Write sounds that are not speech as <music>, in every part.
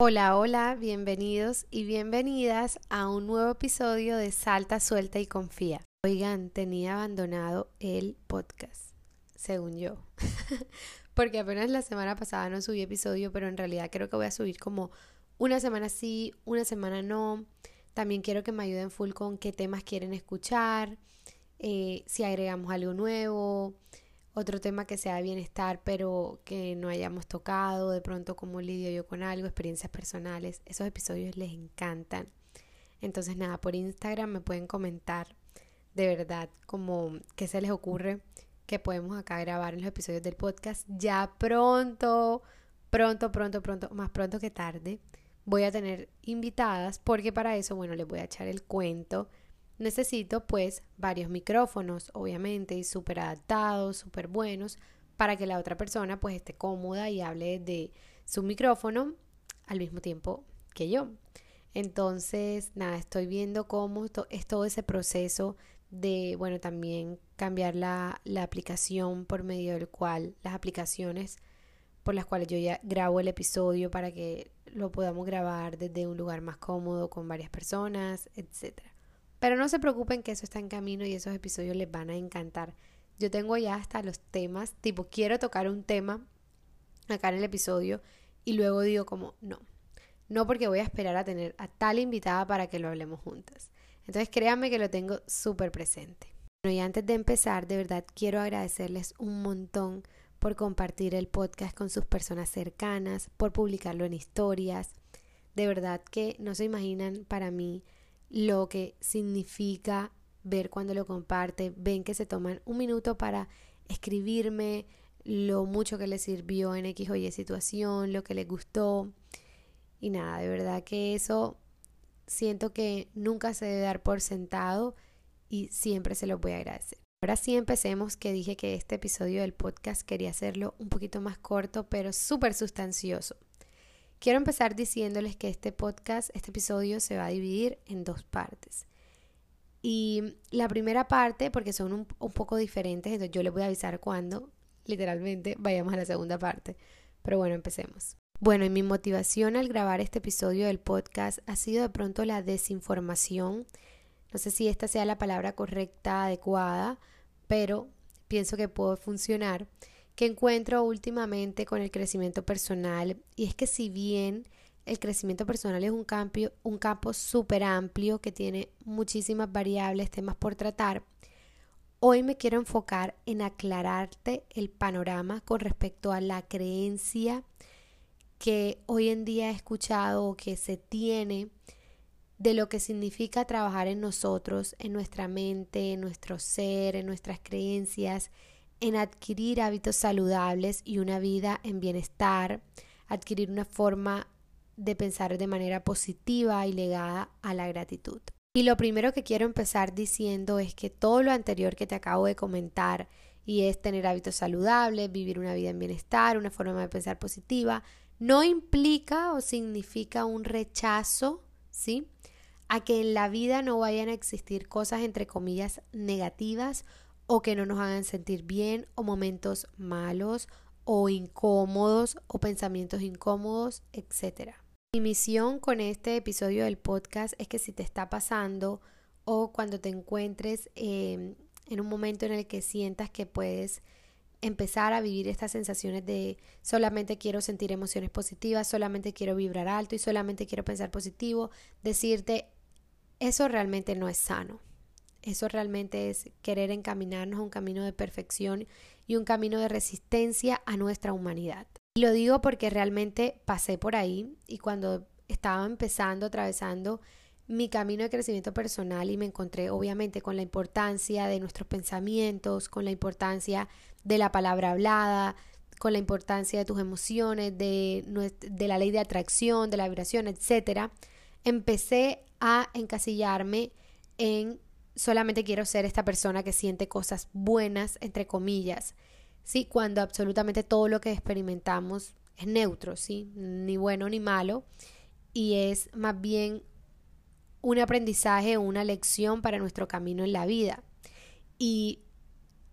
Hola, hola, bienvenidos y bienvenidas a un nuevo episodio de Salta, Suelta y Confía. Oigan, tenía abandonado el podcast, según yo, <laughs> porque apenas la semana pasada no subí episodio, pero en realidad creo que voy a subir como una semana sí, una semana no. También quiero que me ayuden full con qué temas quieren escuchar, eh, si agregamos algo nuevo, otro tema que sea de bienestar, pero que no hayamos tocado, de pronto cómo lidio yo con algo, experiencias personales. Esos episodios les encantan. Entonces, nada, por Instagram me pueden comentar de verdad como qué se les ocurre que podemos acá grabar en los episodios del podcast. Ya pronto, pronto, pronto, pronto, más pronto que tarde, voy a tener invitadas porque para eso, bueno, les voy a echar el cuento Necesito pues varios micrófonos, obviamente, súper adaptados, súper buenos, para que la otra persona pues esté cómoda y hable de su micrófono al mismo tiempo que yo. Entonces, nada, estoy viendo cómo es todo ese proceso de, bueno, también cambiar la, la aplicación por medio del cual, las aplicaciones por las cuales yo ya grabo el episodio para que lo podamos grabar desde un lugar más cómodo con varias personas, etcétera. Pero no se preocupen que eso está en camino y esos episodios les van a encantar. Yo tengo ya hasta los temas, tipo, quiero tocar un tema acá en el episodio y luego digo como, no, no porque voy a esperar a tener a tal invitada para que lo hablemos juntas. Entonces créanme que lo tengo súper presente. Y antes de empezar, de verdad quiero agradecerles un montón por compartir el podcast con sus personas cercanas, por publicarlo en historias. De verdad que no se imaginan para mí lo que significa ver cuando lo comparte, ven que se toman un minuto para escribirme lo mucho que les sirvió en X o Y situación, lo que les gustó. Y nada, de verdad que eso siento que nunca se debe dar por sentado y siempre se lo voy a agradecer. Ahora sí empecemos, que dije que este episodio del podcast quería hacerlo un poquito más corto, pero súper sustancioso. Quiero empezar diciéndoles que este podcast, este episodio se va a dividir en dos partes. Y la primera parte, porque son un, poco diferentes, entonces yo les voy a avisar cuando, literalmente, vayamos a la segunda parte. Pero bueno, empecemos. Bueno, y mi motivación al grabar este episodio del podcast ha sido de pronto la desinformación. No sé si esta sea la palabra correcta, adecuada, pero pienso que puede funcionar que encuentro últimamente con el crecimiento personal y es que si bien el crecimiento personal es un, campo, un campo súper amplio que tiene muchísimas variables, temas por tratar, hoy me quiero enfocar en aclararte el panorama con respecto a la creencia que hoy en día he escuchado o que se tiene de lo que significa trabajar en nosotros, en nuestra mente, en nuestro ser, en nuestras creencias, en adquirir hábitos saludables y una vida en bienestar, adquirir una forma de pensar de manera positiva y legada a la gratitud. Y lo primero que quiero empezar diciendo es que todo lo anterior que te acabo de comentar y es tener hábitos saludables, vivir una vida en bienestar, una forma de pensar positiva, no implica o significa un rechazo, ¿sí? A que en la vida no vayan a existir cosas entre comillas negativas o que no nos hagan sentir bien o momentos malos o incómodos o pensamientos incómodos, etc. Mi misión con este episodio del podcast es que si te está pasando o cuando te encuentres em, en un momento en el que sientas que puedes empezar a vivir estas sensaciones de solamente quiero sentir emociones positivas, solamente quiero vibrar alto y solamente quiero pensar positivo, decirte eso realmente no es sano. Eso realmente es querer encaminarnos a un camino de perfección y un camino de resistencia a nuestra humanidad. Y lo digo porque realmente pasé por ahí y cuando estaba empezando, atravesando mi camino de crecimiento personal y me encontré obviamente con la importancia de nuestros pensamientos, con la importancia de la palabra hablada, con la importancia de tus emociones, de, la ley de atracción, de la vibración, etc., empecé a encasillarme en solamente quiero ser esta persona que siente cosas buenas, entre comillas, ¿sí? Cuando absolutamente todo lo que experimentamos es neutro, ¿sí? Ni bueno ni malo, y es más bien un aprendizaje, una lección para nuestro camino en la vida. Y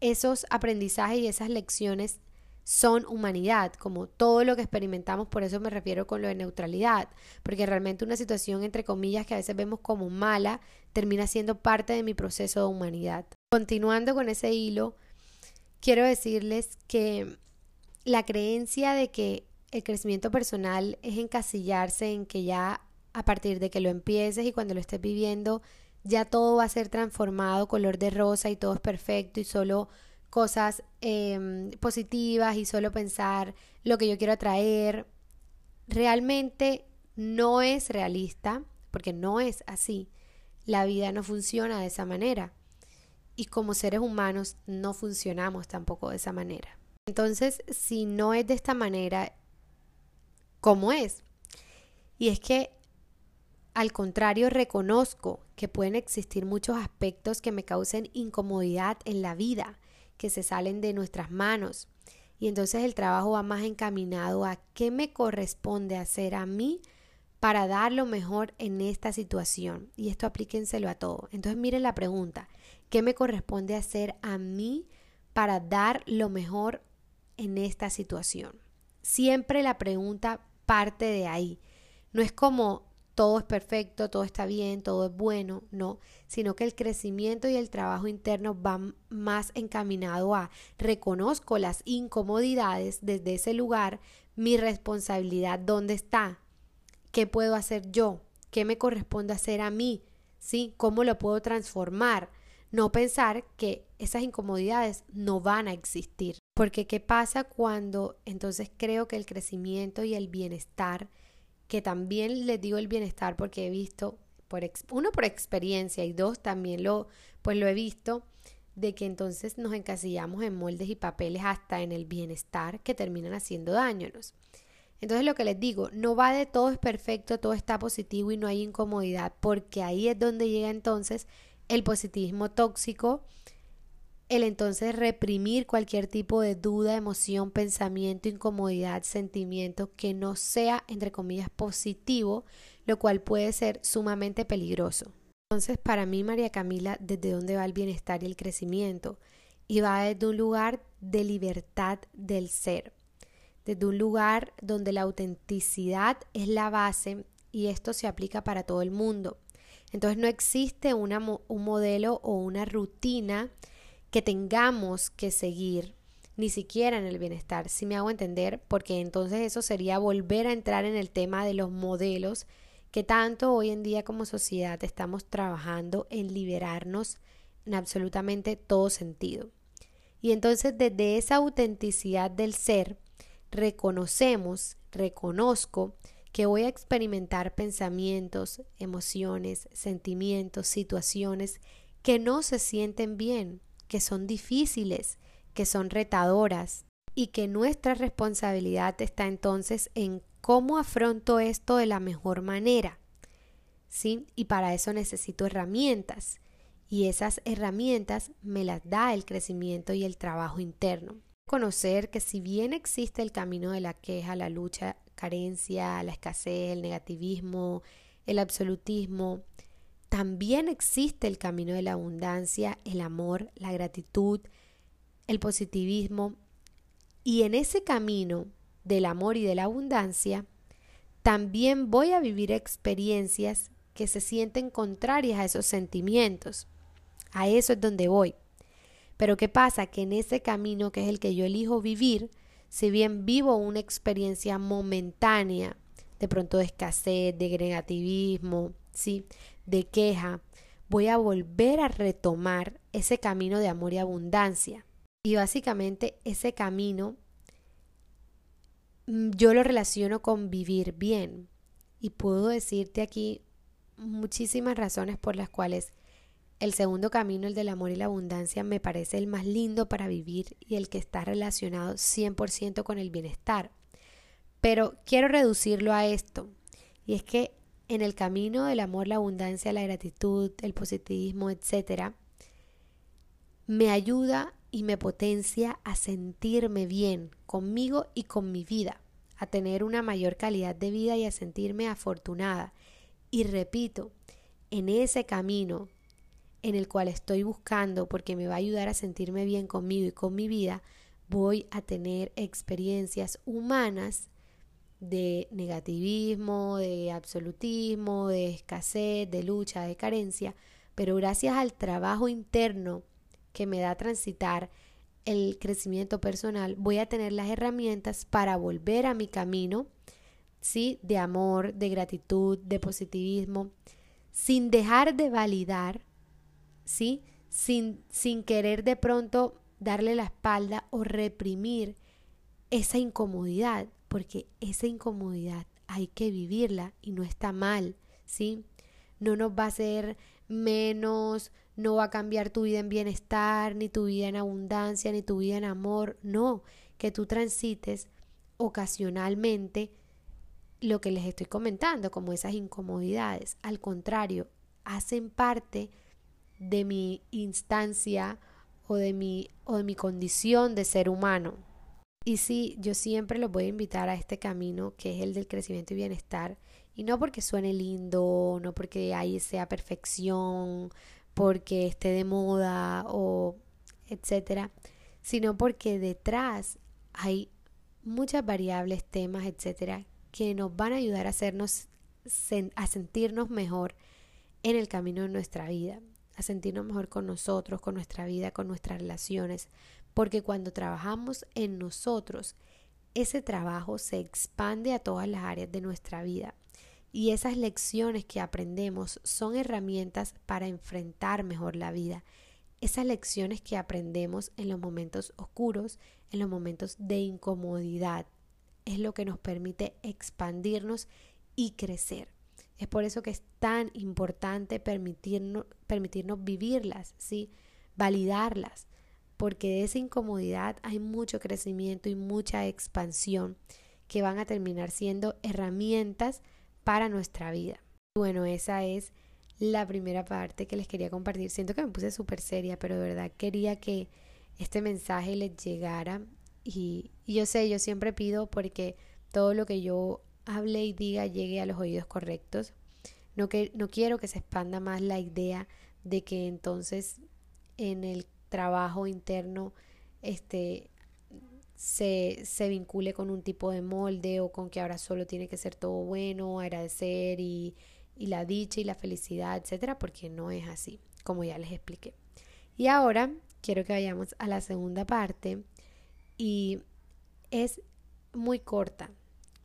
esos aprendizajes y esas lecciones son humanidad, como todo lo que experimentamos, por eso me refiero con lo de neutralidad, porque realmente una situación entre comillas que a veces vemos como mala termina siendo parte de mi proceso de humanidad. Continuando con ese hilo, quiero decirles que la creencia de que el crecimiento personal es encasillarse en que ya a partir de que lo empieces y cuando lo estés viviendo, ya todo va a ser transformado, color de rosa y todo es perfecto y solo cosas em, positivas y solo pensar lo que yo quiero atraer, realmente no es realista, porque no es así. La vida no funciona de esa manera. Y como seres humanos no funcionamos tampoco de esa manera. Entonces, si no es de esta manera, ¿cómo es? Y es que, al contrario, reconozco que pueden existir muchos aspectos que me causen incomodidad en la vida que se salen de nuestras manos. Y entonces el trabajo va más encaminado a qué me corresponde hacer a mí para dar lo mejor en esta situación. Y esto aplíquenselo a todo. Entonces miren la pregunta, ¿qué me corresponde hacer a mí para dar lo mejor en esta situación? Siempre la pregunta parte de ahí. No es como todo es perfecto, todo está bien, todo es bueno, no, sino que el crecimiento y el trabajo interno van más encaminado a reconozco las incomodidades desde ese lugar, mi responsabilidad dónde está, qué puedo hacer yo, qué me corresponde hacer a mí, ¿sí? ¿Cómo lo puedo transformar? No pensar que esas incomodidades no van a existir. Porque ¿qué pasa cuando entonces creo que el crecimiento y el bienestar que también les digo el bienestar porque he visto, por uno por experiencia y dos también lo, pues lo he visto, de que entonces nos encasillamos en moldes y papeles hasta en el bienestar que terminan haciendo daños. Entonces lo que les digo, no va de todo es perfecto, todo está positivo y no hay incomodidad, porque ahí es donde llega entonces el positivismo tóxico el entonces reprimir cualquier tipo de duda, emoción, pensamiento, incomodidad, sentimiento que no sea, entre comillas, positivo, lo cual puede ser sumamente peligroso. Entonces, para mí, María Camila, ¿desde dónde va el bienestar y el crecimiento? Y va desde un lugar de libertad del ser, desde un lugar donde la autenticidad es la base y esto se aplica para todo el mundo. Entonces no existe una, un modelo o una rutina que tengamos que seguir ni siquiera en el bienestar, si me hago entender, porque entonces eso sería volver a entrar en el tema de los modelos que tanto hoy en día como sociedad estamos trabajando en liberarnos en absolutamente todo sentido. Y entonces desde esa autenticidad del ser, reconocemos, reconozco que voy a experimentar pensamientos, emociones, sentimientos, situaciones que no se sienten bien, que son difíciles, que son retadoras y que nuestra responsabilidad está entonces en cómo afronto esto de la mejor manera. ¿Sí? Y para eso necesito herramientas y esas herramientas me las da el crecimiento y el trabajo interno. Conocer que si bien existe el camino de la queja, la lucha, carencia, la escasez, el negativismo, el absolutismo, también existe el camino de la abundancia, el amor, la gratitud, el positivismo. Y en ese camino del amor y de la abundancia, también voy a vivir experiencias que se sienten contrarias a esos sentimientos. A eso es donde voy. Pero ¿qué pasa? Que en ese camino que es el que yo elijo vivir, si bien vivo una experiencia momentánea, de pronto de escasez, de negativismo, ¿sí? de queja, voy a volver a retomar ese camino de amor y abundancia. Y básicamente ese camino mm, yo lo relaciono con vivir bien. Y puedo decirte aquí muchísimas razones por las cuales el segundo camino, el del amor y la abundancia, me parece el más lindo para vivir y el que está relacionado 100% con el bienestar. Pero quiero reducirlo a esto. Y es que en el camino del amor, la abundancia, la gratitud, el positivismo, etc., me ayuda y me potencia a sentirme bien conmigo y con mi vida, a tener una mayor calidad de vida y a sentirme afortunada. Y repito, en ese camino en el cual estoy buscando porque me va a ayudar a sentirme bien conmigo y con mi vida, voy a tener experiencias humanas de negativismo, de absolutismo, de escasez, de lucha, de carencia, pero gracias al trabajo interno que me da transitar el crecimiento personal, voy a tener las herramientas para volver a mi camino, ¿sí? De amor, de gratitud, de positivismo, sin dejar de validar, ¿sí? Sin, sin querer de pronto darle la espalda o reprimir esa incomodidad, porque esa incomodidad hay que vivirla y no está mal, ¿sí? No nos va a hacer menos, no va a cambiar tu vida en bienestar, ni tu vida en abundancia, ni tu vida en amor, no, que tú transites ocasionalmente lo que les estoy comentando, como esas incomodidades. Al contrario, hacen parte de mi instancia o de mi, o de mi condición de ser humano. Y sí, yo siempre los voy a invitar a este camino que es el del crecimiento y bienestar. Y no porque suene lindo, no porque ahí sea perfección, porque esté de moda o etcétera, sino porque detrás hay muchas variables, temas, etcétera, que nos van a ayudar a hacernos a sentirnos mejor en el camino de nuestra vida, a sentirnos mejor con nosotros, con nuestra vida, con nuestras relaciones, porque cuando trabajamos en nosotros, ese trabajo se expande a todas las áreas de nuestra vida y esas lecciones que aprendemos son herramientas para enfrentar mejor la vida. Esas lecciones que aprendemos en los momentos oscuros, en los momentos de incomodidad, es lo que nos permite expandirnos y crecer. Es por eso que es tan importante permitirnos, permitirnos vivirlas, ¿sí? validarlas, porque de esa incomodidad hay mucho crecimiento y mucha expansión que van a terminar siendo herramientas para nuestra vida. Bueno, esa es la primera parte que les quería compartir. Siento que me puse súper seria, pero de verdad quería que este mensaje les llegara y, yo sé, yo siempre pido porque todo lo que yo hable y diga llegue a los oídos correctos. No, que, no quiero que se expanda más la idea de que entonces en el trabajo interno este, se, se, vincule con un tipo de molde o con que ahora solo tiene que ser todo bueno, agradecer y, y la dicha y la felicidad, etcétera, porque no es así, como ya les expliqué. Y ahora quiero que vayamos a la segunda parte y es muy corta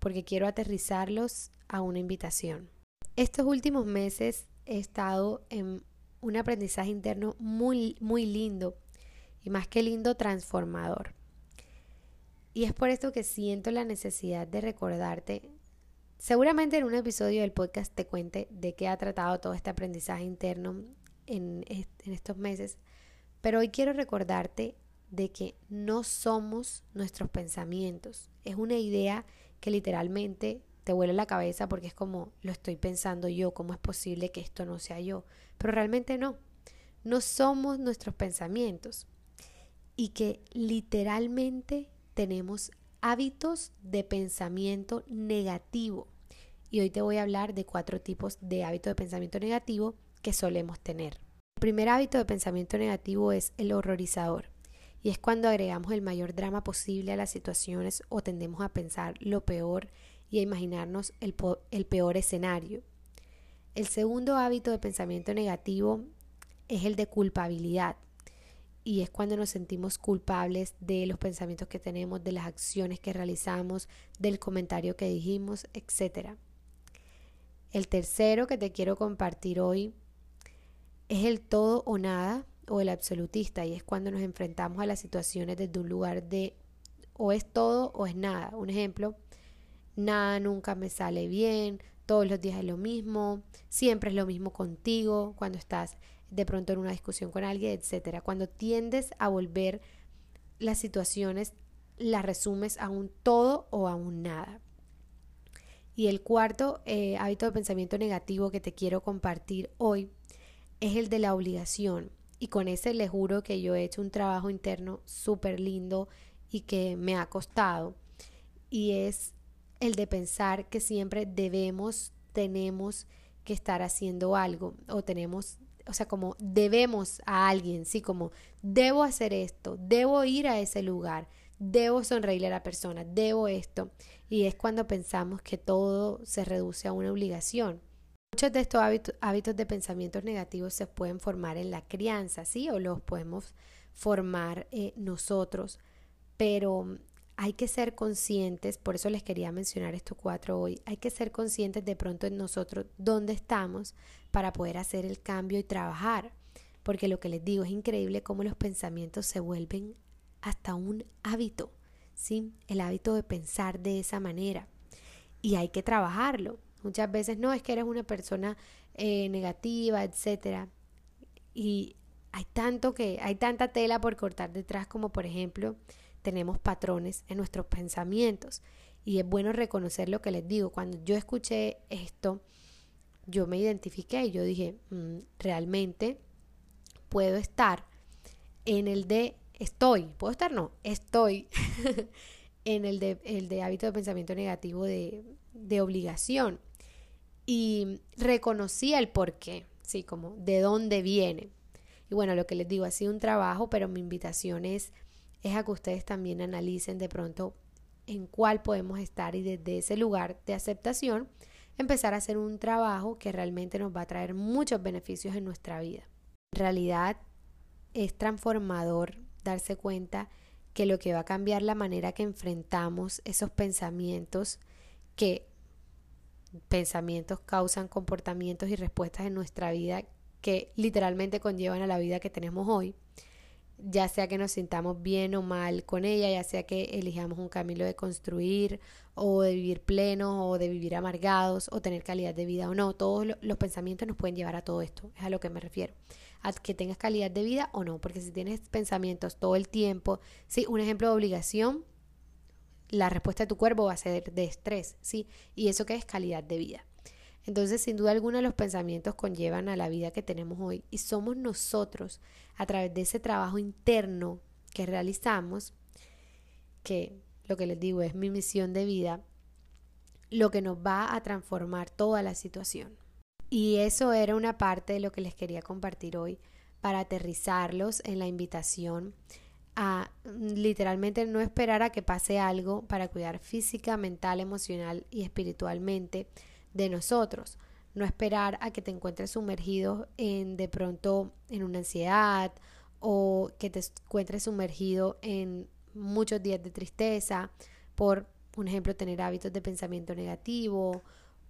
porque quiero aterrizarlos a una invitación. Estos últimos meses he estado en un aprendizaje interno muy, muy lindo y más que lindo, transformador. Y es por esto que siento la necesidad de recordarte, seguramente en un episodio del podcast te cuente de qué ha tratado todo este aprendizaje interno en, en estos meses, pero hoy quiero recordarte de que no somos nuestros pensamientos. Es una idea que literalmente te vuela la cabeza porque es como lo estoy pensando yo, cómo es posible que esto no sea yo. Pero realmente no. No somos nuestros pensamientos. Y que literalmente tenemos hábitos de pensamiento negativo. Y hoy te voy a hablar de cuatro tipos de hábitos de pensamiento negativo que solemos tener. El primer hábito de pensamiento negativo es el horrorizador y es cuando agregamos el mayor drama posible a las situaciones o tendemos a pensar lo peor y a imaginarnos el, el peor escenario. El segundo hábito de pensamiento negativo es el de culpabilidad y es cuando nos sentimos culpables de los pensamientos que tenemos, de las acciones que realizamos, del comentario que dijimos, etc. El tercero que te quiero compartir hoy es el todo o nada o el absolutista y es cuando nos enfrentamos a las situaciones desde un lugar de o es todo o es nada. Un ejemplo, nada nunca me sale bien, todos los días es lo mismo, siempre es lo mismo contigo cuando estás de pronto en una discusión con alguien, etcétera. Cuando tiendes a volver las situaciones las resumes a un todo o a un nada. Y el cuarto eh, hábito de pensamiento negativo que te quiero compartir hoy es el de la obligación. Y con ese le juro que yo he hecho un trabajo interno súper lindo y que me ha costado. Y es el de pensar que siempre debemos, tenemos que estar haciendo algo o tenemos, o sea, como debemos a alguien, sí, como debo hacer esto, debo ir a ese lugar, debo sonreírle a la persona, debo esto. Y es cuando pensamos que todo se reduce a una obligación. Muchos de estos hábitos, de pensamientos negativos se pueden formar en la crianza, ¿sí? O los podemos formar eh, nosotros. Pero hay que ser conscientes, por eso les quería mencionar estos cuatro hoy, hay que ser conscientes de pronto en nosotros dónde estamos para poder hacer el cambio y trabajar. Porque lo que les digo es increíble cómo los pensamientos se vuelven hasta un hábito, ¿sí? El hábito de pensar de esa manera. Y hay que trabajarlo. Muchas veces no es que eres una persona eh, negativa, etcétera. Y hay tanto que, hay tanta tela por cortar detrás, como por ejemplo, tenemos patrones en nuestros pensamientos. Y es bueno reconocer lo que les digo. Cuando yo escuché esto, yo me identifiqué y yo dije, mm, realmente puedo estar en el de estoy, puedo estar no, estoy <laughs> en el de, el de hábito de pensamiento negativo de, de obligación. Y reconocí el por qué, sí, como de dónde viene. Y bueno, lo que les digo, ha sido un trabajo, pero mi invitación es, es a que ustedes también analicen de pronto en cuál podemos estar y desde ese lugar de aceptación empezar a hacer un trabajo que realmente nos va a traer muchos beneficios en nuestra vida. En realidad es transformador darse cuenta que lo que va a cambiar la manera que enfrentamos esos pensamientos que pensamientos causan comportamientos y respuestas en nuestra vida que literalmente conllevan a la vida que tenemos hoy, ya sea que nos sintamos bien o mal con ella, ya sea que elijamos un camino de construir o de vivir plenos o de vivir amargados o tener calidad de vida o no, todos los pensamientos nos pueden llevar a todo esto, es a lo que me refiero a que tengas calidad de vida o no, porque si tienes pensamientos todo el tiempo, sí, un ejemplo de obligación, la respuesta de tu cuerpo va a ser de estrés, ¿sí? Y eso que es calidad de vida. Entonces, sin duda alguna, los pensamientos conllevan a la vida que tenemos hoy y somos nosotros, a través de ese trabajo interno que realizamos, que lo que les digo es mi misión de vida, lo que nos va a transformar toda la situación. Y eso era una parte de lo que les quería compartir hoy para aterrizarlos en la invitación a literalmente no esperar a que pase algo para cuidar física, mental, emocional y espiritualmente de nosotros. No esperar a que te encuentres sumergido en de pronto en una ansiedad o que te encuentres sumergido en muchos días de tristeza por, por ejemplo, tener hábitos de pensamiento negativo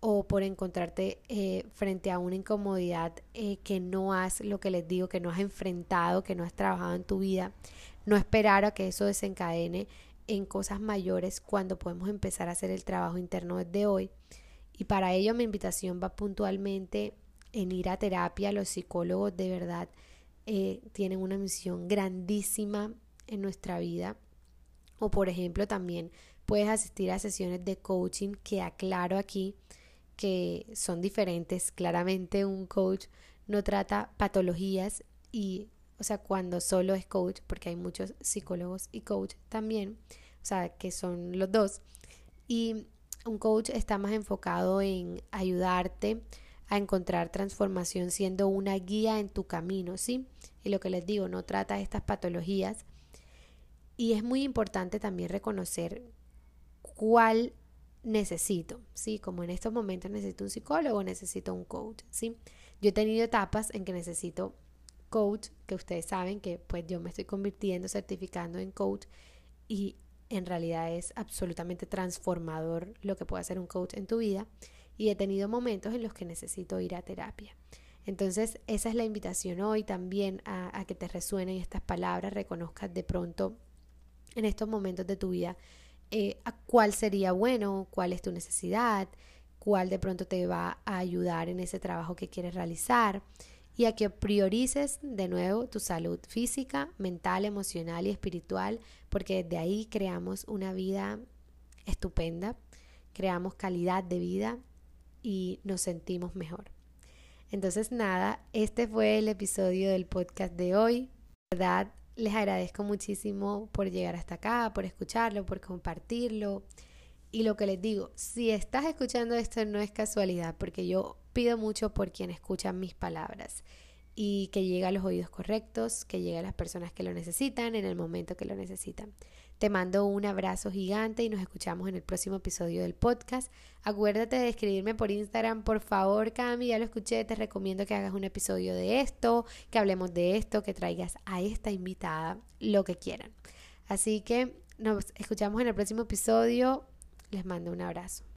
o por encontrarte eh, frente a una incomodidad eh, que no has, lo que les digo, que no has enfrentado, que no has trabajado en tu vida, no esperar a que eso desencadene en cosas mayores cuando podemos empezar a hacer el trabajo interno desde hoy. Y para ello mi invitación va puntualmente en ir a terapia. Los psicólogos de verdad eh, tienen una misión grandísima en nuestra vida. O por ejemplo también puedes asistir a sesiones de coaching que aclaro aquí que son diferentes. Claramente un coach no trata patologías y, o sea, cuando solo es coach, porque hay muchos psicólogos y coach también, o sea, que son los dos. Y un coach está más enfocado en ayudarte a encontrar transformación siendo una guía en tu camino, ¿sí? Y lo que les digo, no trata estas patologías. Y es muy importante también reconocer cuál necesito, ¿sí? Como en estos momentos necesito un psicólogo, necesito un coach, ¿sí? Yo he tenido etapas en que necesito coach, que ustedes saben que pues yo me estoy convirtiendo, certificando en coach y en realidad es absolutamente transformador lo que puede hacer un coach en tu vida y he tenido momentos en los que necesito ir a terapia. Entonces esa es la invitación hoy también a, que te resuenen estas palabras, reconozcas de pronto en estos momentos de tu vida eh, cuál sería bueno, cuál es tu necesidad, cuál de pronto te va a ayudar en ese trabajo que quieres realizar y a que priorices de nuevo tu salud física, mental, emocional y espiritual, porque de ahí creamos una vida estupenda, creamos calidad de vida y nos sentimos mejor. Entonces nada, este fue el episodio del podcast de hoy. ¿Verdad? Les agradezco muchísimo por llegar hasta acá, por escucharlo, por compartirlo. Y lo que les digo, si estás escuchando esto no es casualidad, porque yo pido mucho por quien escucha mis palabras y que llegue a los oídos correctos, que llegue a las personas que lo necesitan en el momento que lo necesitan. Te mando un abrazo gigante y nos escuchamos en el próximo episodio del podcast. Acuérdate de escribirme por Instagram, por favor, Cami, ya lo escuché, te recomiendo que hagas un episodio de esto, que hablemos de esto, que traigas a esta invitada, lo que quieran. Así que nos escuchamos en el próximo episodio. Les mando un abrazo.